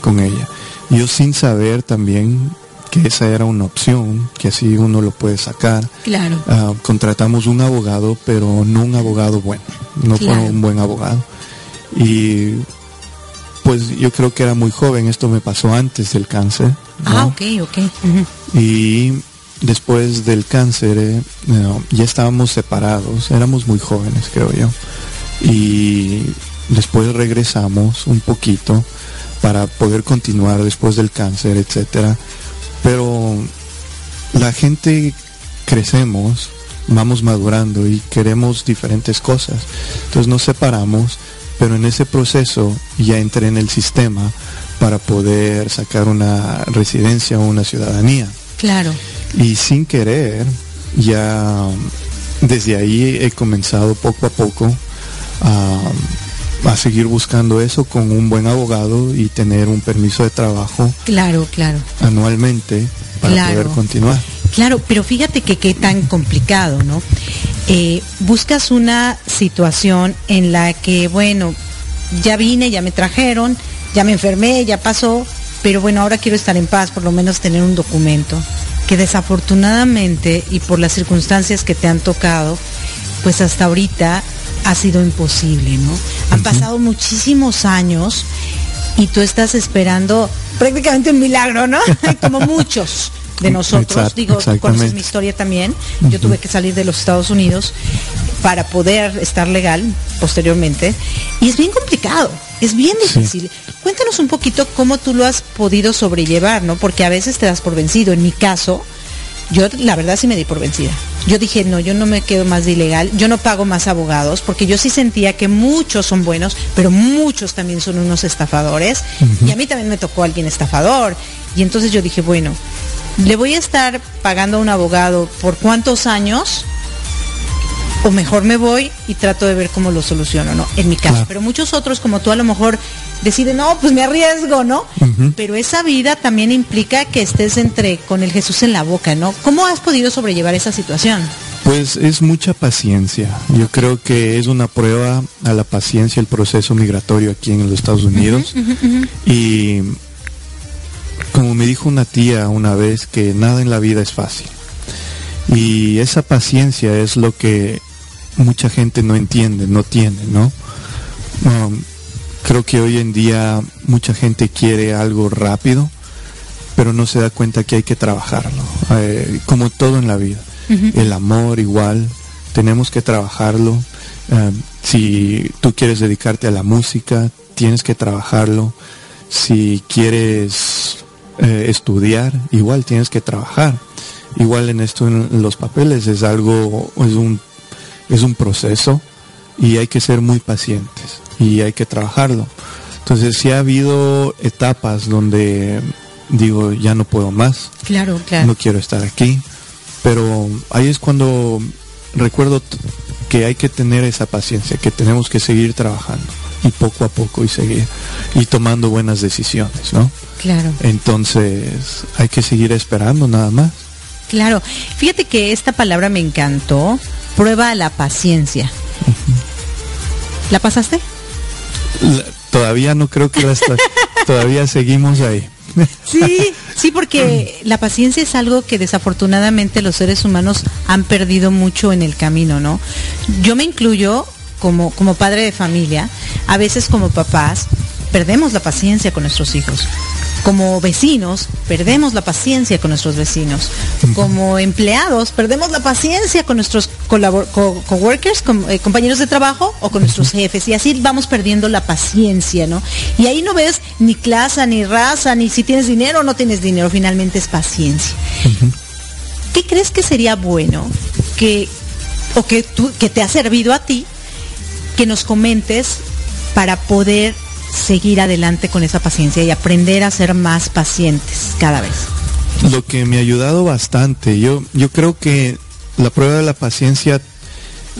con ella. Yo sin saber también que esa era una opción, que así uno lo puede sacar. Claro. Ah, contratamos un abogado, pero no un abogado bueno, no fue Claro. un buen abogado. Y pues yo creo que era muy joven, esto me pasó antes del cáncer. ¿no? Ah, ok, ok. Y después del cáncer eh, ya estábamos separados, éramos muy jóvenes creo yo. Y después regresamos un poquito para poder continuar después del cáncer, etcétera. Pero la gente crecemos, vamos madurando y queremos diferentes cosas. Entonces nos separamos, pero en ese proceso ya entré en el sistema para poder sacar una residencia o una ciudadanía. Claro. Y sin querer, ya desde ahí he comenzado poco a poco a, a seguir buscando eso con un buen abogado y tener un permiso de trabajo Claro, claro. anualmente para Claro. poder continuar. Claro, pero fíjate que qué tan complicado, ¿no? Eh, buscas una situación en la que, bueno, ya vine, ya me trajeron, ya me enfermé, ya pasó, pero bueno, ahora quiero estar en paz, por lo menos tener un documento, que desafortunadamente y por las circunstancias que te han tocado, pues hasta ahorita ha sido imposible, ¿no? Han pasado muchísimos años y tú estás esperando prácticamente un milagro, ¿no? Como muchos de nosotros, Exacto, digo, tú conoces mi historia también, yo tuve que salir de los Estados Unidos para poder estar legal posteriormente. Y es bien complicado, es bien Sí. difícil. Cuéntanos un poquito cómo tú lo has podido sobrellevar, ¿no? Porque a veces te das por vencido. En mi caso, yo la verdad sí me di por vencida. Yo dije, no, yo no me quedo más de ilegal, yo no pago más abogados, porque yo sí sentía que muchos son buenos, pero muchos también son unos estafadores. Y a mí también me tocó alguien estafador. Y entonces yo dije, bueno, le voy a estar pagando a un abogado por cuántos años, o mejor me voy y trato de ver cómo lo soluciono, ¿no? En mi caso. Claro. Pero muchos otros, como tú, a lo mejor deciden, no, pues me arriesgo, ¿no? Pero esa vida también implica que estés entre con el Jesús en la boca, ¿no? ¿Cómo has podido sobrellevar esa situación? Pues es mucha paciencia. Yo creo que es una prueba a la paciencia el proceso migratorio aquí en los Estados Unidos. Y como me dijo una tía una vez que nada en la vida es fácil. Y esa paciencia es lo que mucha gente no entiende, no tiene, ¿no? Um, creo que hoy en día mucha gente quiere algo rápido, pero no se da cuenta que hay que trabajarlo, eh, como todo en la vida. El amor igual, tenemos que trabajarlo. Eh, si tú quieres dedicarte a la música, tienes que trabajarlo. Si quieres eh, estudiar, igual tienes que trabajar. Igual en esto, en, en los papeles, es algo, es un, es un proceso y hay que ser muy pacientes y hay que trabajarlo. Entonces, sí ha habido etapas donde digo, ya no puedo más, Claro, claro. no quiero estar aquí. Pero ahí es cuando recuerdo que hay que tener esa paciencia, que tenemos que seguir trabajando. y poco a poco y seguir y tomando buenas decisiones, ¿no? Claro. Entonces hay que seguir esperando nada más. Claro. Fíjate que esta palabra me encantó. Prueba la paciencia. ¿La pasaste? todavía no creo que la todavía seguimos ahí. Sí, sí, porque la paciencia es algo que desafortunadamente los seres humanos han perdido mucho en el camino, ¿no? Yo me incluyo como, como padre de familia, a veces como papás, perdemos la paciencia con nuestros hijos. Como vecinos, perdemos la paciencia con nuestros vecinos. Como empleados, perdemos la paciencia con nuestros coworkers, eh, compañeros de trabajo o con nuestros jefes. Y así vamos perdiendo la paciencia, ¿no? Y ahí no ves ni clase, ni raza, ni si tienes dinero o no tienes dinero. Finalmente es paciencia. ¿Qué crees que sería bueno que, o que, tú, que te ha servido a ti, que nos comentes para poder seguir adelante con esa paciencia y aprender a ser más pacientes cada vez? Lo que me ha ayudado bastante, yo, yo creo que la prueba de la paciencia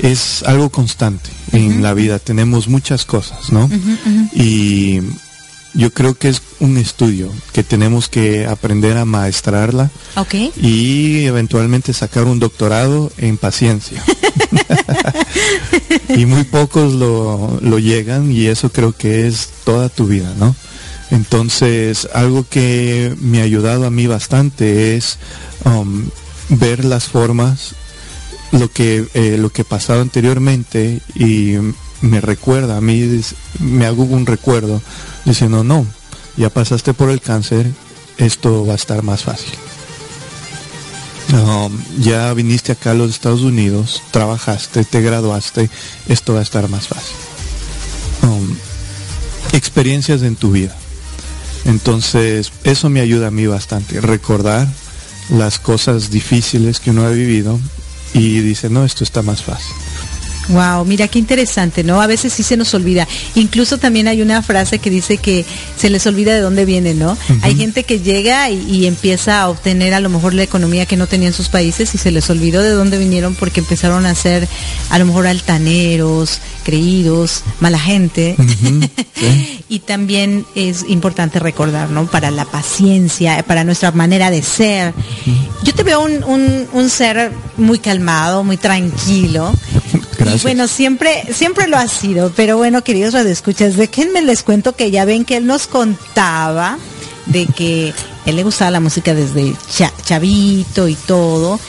es algo constante en la vida. Tenemos muchas cosas, ¿no? Y yo creo que es un estudio que tenemos que aprender a maestrarla y eventualmente sacar un doctorado en paciencia. y muy pocos lo, lo, llegan y eso creo que es toda tu vida, ¿no? Entonces, algo que me ha ayudado a mí bastante es um, ver las formas, lo que, eh, lo que pasado anteriormente y me recuerda, a mí me hago un recuerdo diciendo, no, ya pasaste por el cáncer, esto va a estar más fácil. Ya viniste acá a los Estados Unidos, trabajaste, te graduaste, esto va a estar más fácil. experiencias en tu vida. Entonces, eso me ayuda a mí bastante, recordar las cosas difíciles que uno ha vivido y dice, no, esto está más fácil. Wow, mira qué interesante, ¿no? A veces sí se nos olvida. Incluso también hay una frase que dice que se les olvida de dónde viene, ¿no? Hay gente que llega y, empieza a obtener a lo mejor la economía que no tenía en sus países y se les olvidó de dónde vinieron porque empezaron a ser a lo mejor altaneros, creídos, mala gente. y también es importante recordar, ¿no? Para la paciencia, para nuestra manera de ser. Yo te veo un, un ser muy calmado, muy tranquilo. Bueno, siempre, siempre lo ha sido, pero bueno, queridos radioescuchas, déjenme les cuento que ya ven que él nos contaba de que él le gustaba la música desde chavito y todo.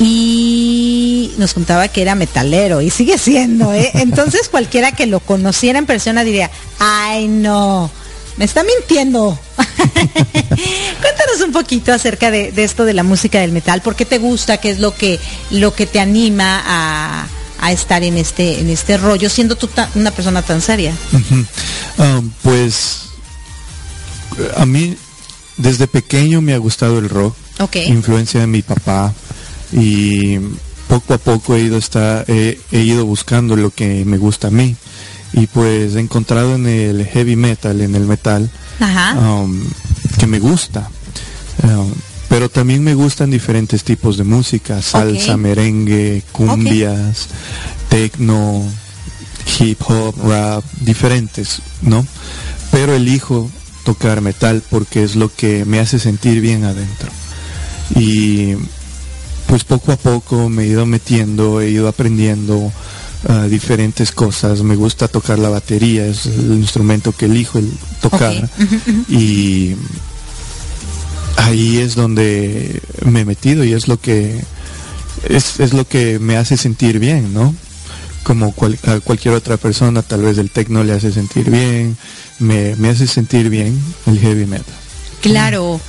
Y nos contaba que era metalero y sigue siendo, ¿eh? Entonces cualquiera que lo conociera en persona diría, ay no, me está mintiendo. Cuéntanos un poquito acerca de, de, esto de la música del metal, ¿por qué te gusta? ¿Qué es lo que, lo que te anima a, a estar en este, en este rollo, siendo tú una persona tan seria? Ah, pues a mí desde pequeño me ha gustado el rock, influencia de mi papá. Y poco a poco he ido, estar, he, ido buscando lo que me gusta a mí. Y pues he encontrado en el heavy metal, en el metal, um, que me gusta. Um, pero también me gustan diferentes tipos de música, salsa, merengue, cumbias, techno, hip hop, rap, diferentes, ¿no? Pero elijo tocar metal porque es lo que me hace sentir bien adentro. Y pues poco a poco me he ido metiendo, he ido aprendiendo ah, diferentes cosas. Me gusta tocar la batería, es el instrumento que elijo el tocar. Y ahí es donde me he metido y es lo que es, lo que me hace sentir bien, ¿no? Como a cualquier otra persona, tal vez el tecno le hace sentir bien, me, me hace sentir bien el heavy metal. Claro.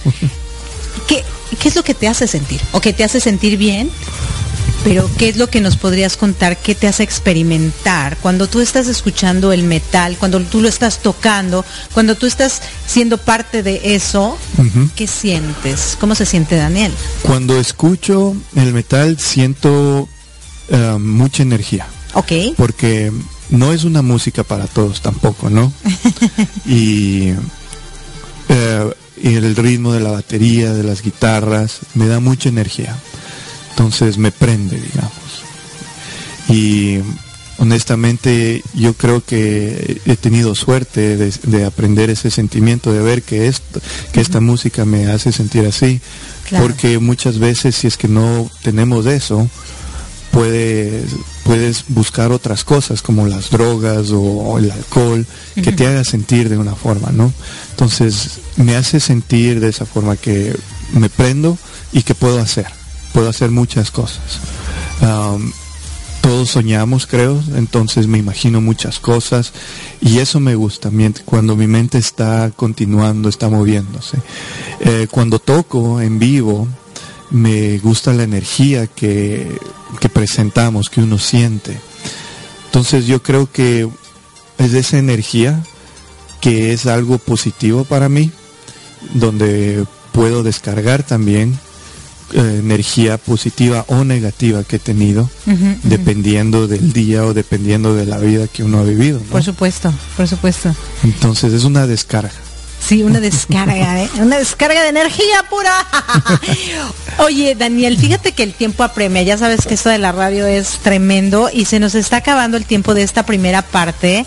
¿Qué, ¿Qué es lo que te hace sentir? ¿O que te hace sentir bien? Pero ¿qué es lo que nos podrías contar? ¿Qué te hace experimentar cuando tú estás escuchando el metal, cuando tú lo estás tocando, cuando tú estás siendo parte de eso? ¿Qué sientes? ¿Cómo se siente Daniel? Cuando escucho el metal siento eh, mucha energía. Ok. Porque no es una música para todos tampoco, ¿no? y, eh, y el ritmo de la batería, de las guitarras, me da mucha energía. Entonces me prende, digamos. Y honestamente yo creo que he tenido suerte de, aprender ese sentimiento, de ver que, esto, que esta música me hace sentir así, porque muchas veces si es que no tenemos eso, puedes, puedes buscar otras cosas como las drogas o, el alcohol que te haga sentir de una forma, ¿no? Entonces me hace sentir de esa forma que me prendo y que puedo hacer, puedo hacer muchas cosas todos soñamos, creo, entonces me imagino muchas cosas y eso me gusta, cuando mi mente está continuando, está moviéndose. Eh, cuando toco en vivo, me gusta la energía que, que presentamos, que uno siente. Entonces yo creo que es esa energía que es algo positivo para mí, donde puedo descargar también eh, energía positiva o negativa que he tenido, dependiendo del día o dependiendo de la vida que uno ha vivido. Por supuesto, por supuesto. Entonces es una descarga. Sí, una descarga, ¿eh? una descarga de energía pura. Oye, Daniel, fíjate que el tiempo apremia. Ya sabes que esto de la radio es tremendo y se nos está acabando el tiempo de esta primera parte.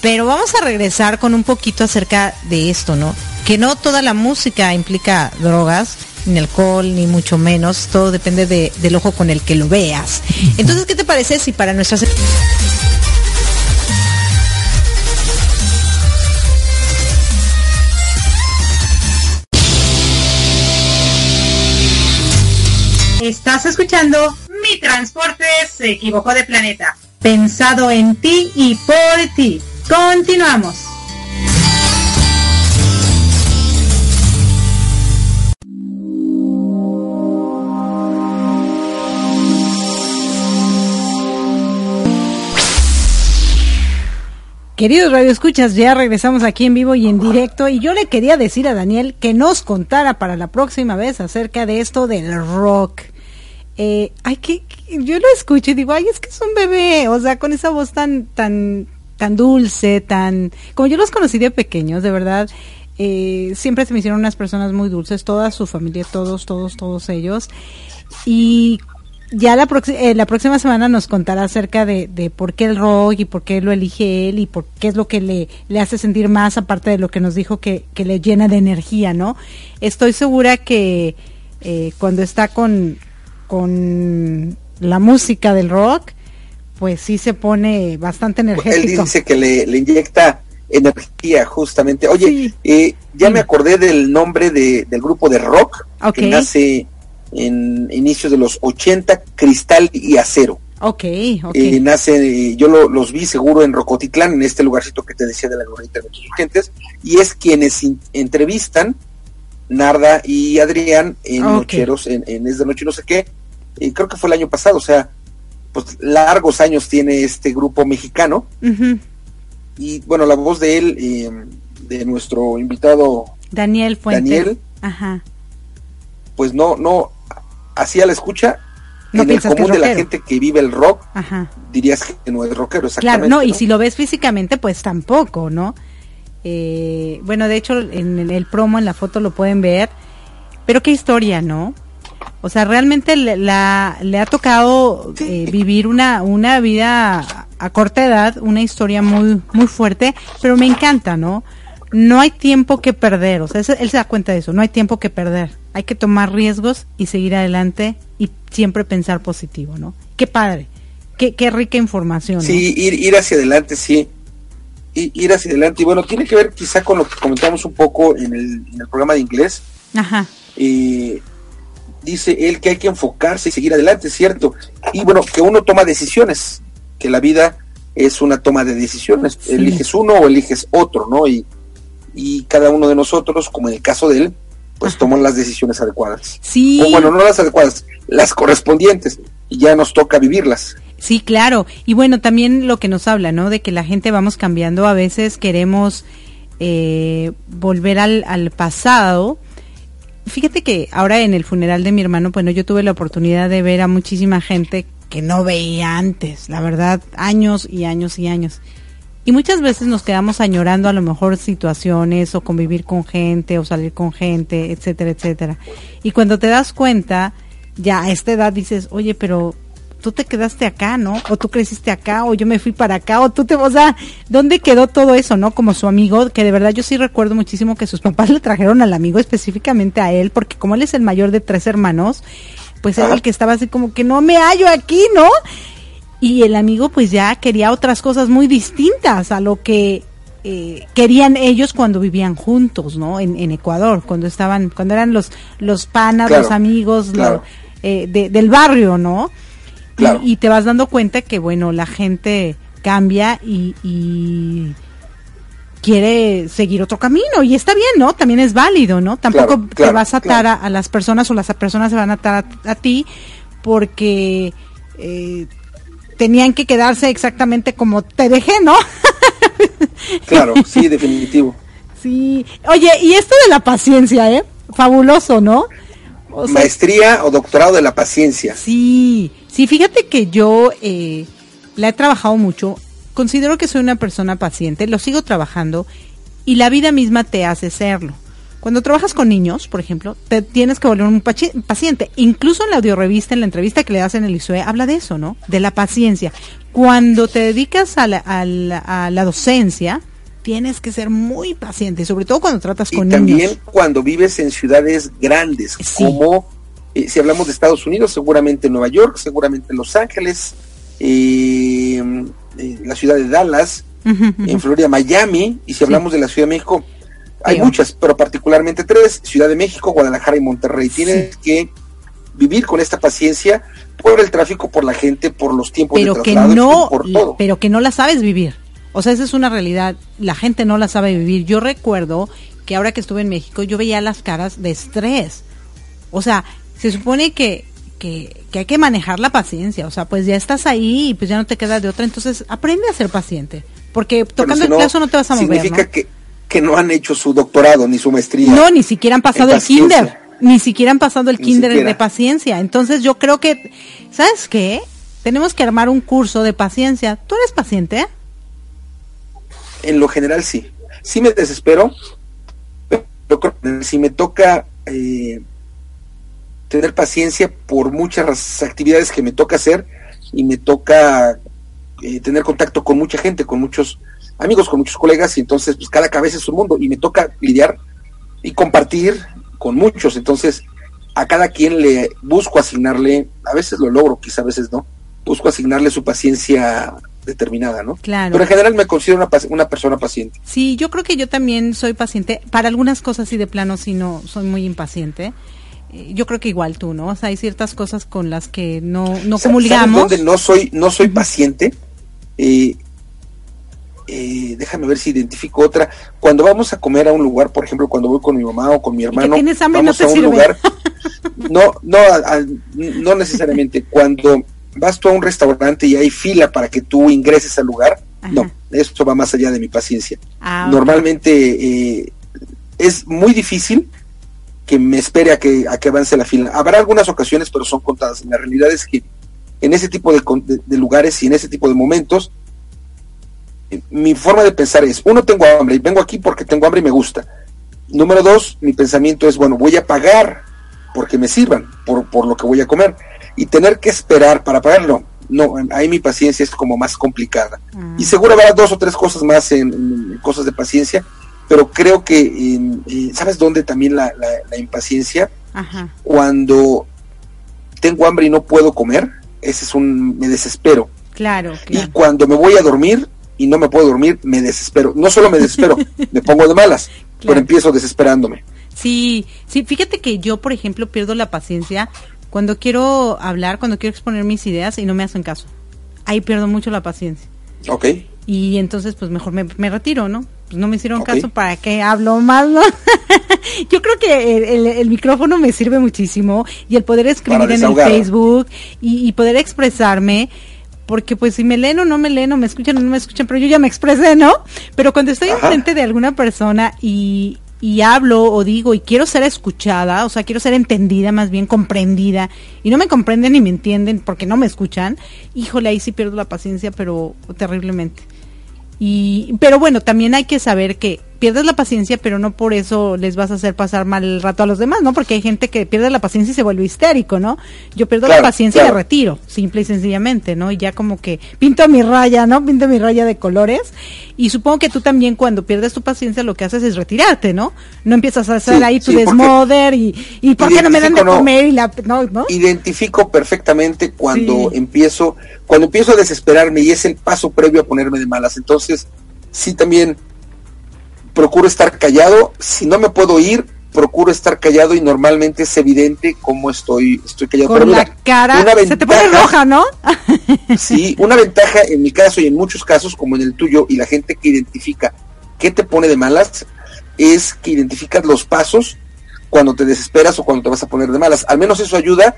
Pero vamos a regresar con un poquito acerca de esto, ¿no? Que no toda la música implica drogas, ni alcohol, ni mucho menos. Todo depende del ojo con el que lo veas. Entonces, ¿qué te parece si para nuestras... Estás escuchando Mi Transporte se equivocó de planeta. Pensado en ti y por ti. Continuamos. Queridos radioescuchas, ya regresamos aquí en vivo y en directo y yo le quería decir a Daniel que nos contara para la próxima vez acerca de esto del rock. Eh, ay, que, yo lo escucho y digo, ay, es que es un bebé, o sea, con esa voz tan, tan, tan dulce, tan, como yo los conocí de pequeños, de verdad, eh, siempre se me hicieron unas personas muy dulces, toda su familia, todos, todos, todos ellos. Y ya la, eh, la próxima semana nos contará acerca de, de, por qué el rock y por qué lo elige él y por qué es lo que le, le hace sentir más, aparte de lo que nos dijo que, que le llena de energía, ¿no? Estoy segura que eh, cuando está con, con la música del rock, pues sí se pone bastante energético. Él dice que le, le inyecta energía justamente. Oye, eh, ya me acordé del nombre de, del grupo de rock que nace en inicios de los 80, Cristal y Acero. Ok, ok. Eh, nace, yo los vi seguro en Rocotitlán, en este lugarcito que te decía de la Glorieta de los Urgentes, y es quienes entrevistan Narda y Adrián en Nocheros, en, en Es de Noche no sé qué, creo que fue el año pasado, o sea, pues largos años tiene este grupo mexicano, y bueno, la voz de él, eh, de nuestro invitado Daniel Fuentes. Daniel, Ajá. pues no, no, así a la escucha, en el común de la gente que vive el rock, dirías que no es rockero, exactamente. Claro, no, y si lo ves físicamente, pues tampoco, ¿no? Eh, bueno, de hecho, en el promo, en la foto lo pueden ver, pero qué historia, ¿no? O sea, realmente le, la, le ha tocado eh, vivir una, una vida a corta edad, una historia muy, muy fuerte, pero me encanta, ¿no? No hay tiempo que perder, o sea, él se da cuenta de eso, no hay tiempo que perder hay que tomar riesgos y seguir adelante y siempre pensar positivo, ¿no? Qué padre, qué, qué rica información. Sí, ir, ir hacia adelante, sí. Ir, hacia adelante. Y bueno, tiene que ver quizá con lo que comentamos un poco en el, en el programa de inglés. Ajá. Eh, dice él que hay que enfocarse y seguir adelante, ¿cierto? Y bueno, que uno toma decisiones, que la vida es una toma de decisiones. Eliges uno o eliges otro, ¿no? Y, y cada uno de nosotros, como en el caso de él, pues tomó las decisiones adecuadas. Sí. O bueno, no las adecuadas, las correspondientes, y ya nos toca vivirlas. Sí, claro. Y bueno, también lo que nos habla, ¿no? De que la gente vamos cambiando, a veces queremos eh, volver al, al pasado. Fíjate que ahora en el funeral de mi hermano, bueno, yo tuve la oportunidad de ver a muchísima gente que no veía antes, la verdad, años y años y años. Y muchas veces nos quedamos añorando a lo mejor situaciones o convivir con gente o salir con gente, etcétera, etcétera. Y cuando te das cuenta, ya a esta edad dices, oye, pero tú te quedaste acá, ¿no? O tú creciste acá, o yo me fui para acá, o tú te, o sea, ¿dónde quedó todo eso, no? Como su amigo, que de verdad yo sí recuerdo muchísimo que sus papás le trajeron al amigo específicamente a él, porque como él es el mayor de tres hermanos, pues era el que estaba así como que no me hallo aquí, ¿no? Y el amigo pues ya quería otras cosas muy distintas a lo que eh, querían ellos cuando vivían juntos, ¿no? En, en, Ecuador, cuando estaban, cuando eran los los panas, los amigos eh, del barrio, ¿no? Y, te vas dando cuenta que, bueno, la gente cambia y, quiere seguir otro camino y está bien, ¿no? También es válido, ¿no? Tampoco te vas a atar a, las personas o las personas se van a atar a, ti porque eh, tenían que quedarse exactamente como te dejé, ¿no? claro, sí, definitivo. Sí. Oye, y esto de la paciencia, ¿eh? Fabuloso, ¿no? Maestría o doctorado de la paciencia. Sí, sí, fíjate que yo eh, la he trabajado mucho. Considero que soy una persona paciente, lo sigo trabajando y la vida misma te hace serlo. Cuando trabajas con niños, por ejemplo, te tienes que volver un paciente. Incluso en la audiorevista, en la entrevista que le das en el ISUE, habla de eso, ¿no? De la paciencia. Cuando te dedicas a la, a la, docencia, tienes que ser muy paciente, sobre todo cuando tratas con niños. Y también cuando vives en ciudades grandes, como eh, si hablamos de Estados Unidos, seguramente Nueva York, seguramente Los Ángeles, eh, eh, la ciudad de Dallas, en Florida, Miami, y si hablamos de la Ciudad de México, hay muchas, pero particularmente tres, Ciudad de México, Guadalajara y Monterrey. Tienes que vivir con esta paciencia por el tráfico, por la gente, por los tiempos pero de que no, por todo. Pero que no la sabes vivir. O sea, esa es una realidad. La gente no la sabe vivir. Yo recuerdo que ahora que estuve en México, yo veía las caras de estrés. O sea, se supone que, que, hay que manejar la paciencia. O sea, pues ya estás ahí y pues ya no te queda de otra. Entonces, aprende a ser paciente. Porque tocando el caso no te vas a mover. Significa que, que no han hecho su doctorado ni su maestría. No, ni siquiera han pasado el kinder ni siquiera han pasado el kinder de paciencia. Entonces yo creo que, ¿sabes qué? Tenemos que armar un curso de paciencia. ¿Tú eres paciente? En lo general sí. Sí me desespero, pero si me toca eh, tener paciencia por muchas actividades que me toca hacer y me toca eh, tener contacto con mucha gente, con muchos amigos, con muchos colegas y entonces pues cada cabeza es un mundo y me toca lidiar y compartir con muchos, entonces a cada quien le busco asignarle, a veces lo logro, quizá a veces no, busco asignarle su paciencia determinada, ¿no? Claro. Pero en general me considero una, una persona paciente. Sí, yo creo que yo también soy paciente. Para algunas cosas y de plano sí no soy muy impaciente. Eh, yo creo que igual tú, ¿no? O sea, hay ciertas cosas con las que no, no comulgamos. ¿Sabes no soy, no soy paciente? Eh, eh, déjame ver si identifico otra. Cuando vamos a comer a un lugar, por ejemplo, cuando voy con mi mamá o con mi hermano, vamos a un lugar. No, no, no necesariamente. Cuando vas tú a un restaurante y hay fila para que tú ingreses al lugar, no, esto va más allá de mi paciencia. Ah, Normalmente eh, es muy difícil que me espere a que, a que avance la fila. Habrá algunas ocasiones, pero son contadas. La realidad es que en ese tipo de lugares y en ese tipo de momentos, mi forma de pensar es, uno, tengo hambre y vengo aquí porque tengo hambre y me gusta. Número dos, mi pensamiento es, bueno, voy a pagar porque me sirvan, por, por lo que voy a comer. Y tener que esperar para pagarlo, no, ahí mi paciencia es como más complicada. Mm. Y seguro habrá dos o tres cosas más en, cosas de paciencia, pero creo que, ¿sabes dónde también la, la, impaciencia? Cuando tengo hambre y no puedo comer, ese es un, me desespero. Claro, claro. Y cuando me voy a dormir, y no me puedo dormir, me desespero. No solo me desespero, me pongo de malas, pero empiezo desesperándome. Sí, sí, fíjate que yo, por ejemplo, pierdo la paciencia cuando quiero hablar, cuando quiero exponer mis ideas y no me hacen caso. Ahí pierdo mucho la paciencia. Ok. Y entonces, pues mejor me, retiro, ¿no? Pues no me hicieron caso, ¿para qué hablo más, no? yo creo que el, micrófono me sirve muchísimo y el poder escribir en el Facebook y, y poder expresarme porque pues si me leen o no me leen o me escuchan o no me escuchan, pero yo ya me expresé, ¿no? Pero cuando estoy enfrente de alguna persona y, y hablo o digo y quiero ser escuchada, o sea, quiero ser entendida, más bien comprendida, y no me comprenden ni me entienden porque no me escuchan, híjole, ahí sí pierdo la paciencia, pero terriblemente. Y, pero bueno, también hay que saber que pierdes la paciencia, pero no por eso les vas a hacer pasar mal el rato a los demás, ¿no? Porque hay gente que pierde la paciencia y se vuelve histérico, ¿no? Yo pierdo la paciencia y me retiro, simple y sencillamente, ¿no? Y ya como que pinto mi raya, ¿no? Pinto mi raya de colores. Y supongo que tú también cuando pierdes tu paciencia lo que haces es retirarte, ¿no? No empiezas a hacer ahí tu desmoder y, y ¿por qué no me dan de comer? Y la, no, ¿no? Identifico perfectamente cuando empiezo, cuando empiezo a desesperarme y es el paso previo a ponerme de malas. Entonces, sí también procuro estar callado. Si no me puedo ir, procuro estar callado y normalmente es evidente cómo estoy, estoy callado. Con la cara se te pone roja, ¿no? sí, una ventaja en mi caso y en muchos casos, como en el tuyo, y la gente que identifica qué te pone de malas, es que identificas los pasos cuando te desesperas o cuando te vas a poner de malas. Al menos eso ayuda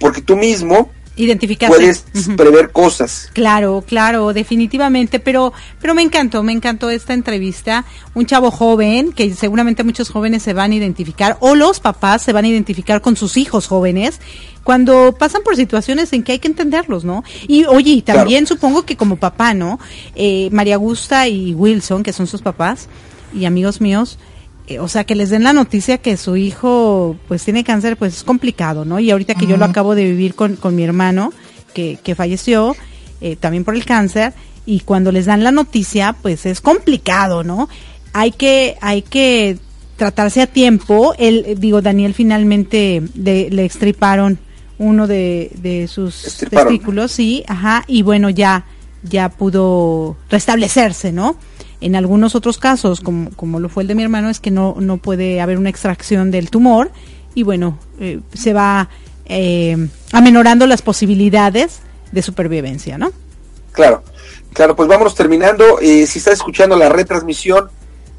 porque tú mismo identificar puedes prever cosas. Claro, claro, definitivamente, pero pero me encantó, me encantó esta entrevista, un chavo joven que seguramente muchos jóvenes se van a identificar o los papás se van a identificar con sus hijos jóvenes cuando pasan por situaciones en que hay que entenderlos, ¿no? Y oye, también supongo que como papá, ¿no? Eh, María Augusta y Wilson, que son sus papás y amigos míos, eh, o sea, que les den la noticia que su hijo pues tiene cáncer, pues es complicado, ¿no? Y ahorita que yo lo acabo de vivir con, con mi hermano, que, que falleció, eh, también por el cáncer, y cuando les dan la noticia, pues es complicado, ¿no? Hay que, hay que tratarse a tiempo. Él, digo, Daniel finalmente le extriparon uno de, de sus testículos, sí, ajá, y bueno, ya, ya pudo restablecerse, ¿no? En algunos otros casos, como, como lo fue el de mi hermano, es que no, no puede haber una extracción del tumor y bueno, eh, se va eh, amenorando las posibilidades de supervivencia, ¿no? Claro, claro, pues vámonos terminando. Eh, si está escuchando la retransmisión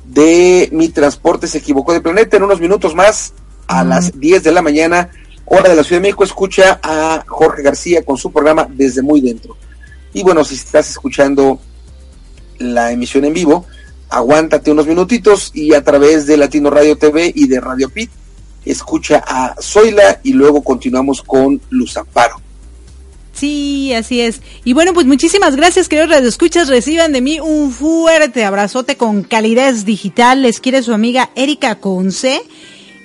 de Mi Transporte se equivocó de planeta, en unos minutos más, a las 10 de la mañana, hora de la Ciudad de México, escucha a Jorge García con su programa Desde Muy Dentro. Y bueno, si estás escuchando la emisión en vivo, aguántate unos minutitos y a través de Latino Radio TV y de Radio Pit, escucha a Zoila y luego continuamos con Luz Amparo. Sí, así es. Y bueno, pues muchísimas gracias, queridos escuchas Reciban de mí un fuerte abrazote con calidez digital. Les quiere su amiga Erika Conce.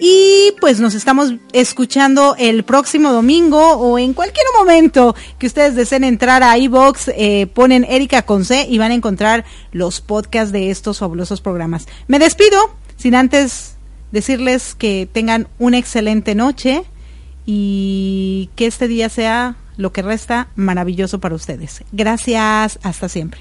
Y pues nos estamos escuchando el próximo domingo o en cualquier momento que ustedes deseen entrar a iBox, eh, ponen Erika Conce y van a encontrar los podcasts de estos fabulosos programas. Me despido sin antes decirles que tengan una excelente noche y que este día sea lo que resta maravilloso para ustedes. Gracias, hasta siempre.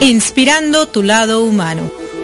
inspirando tu lado humano.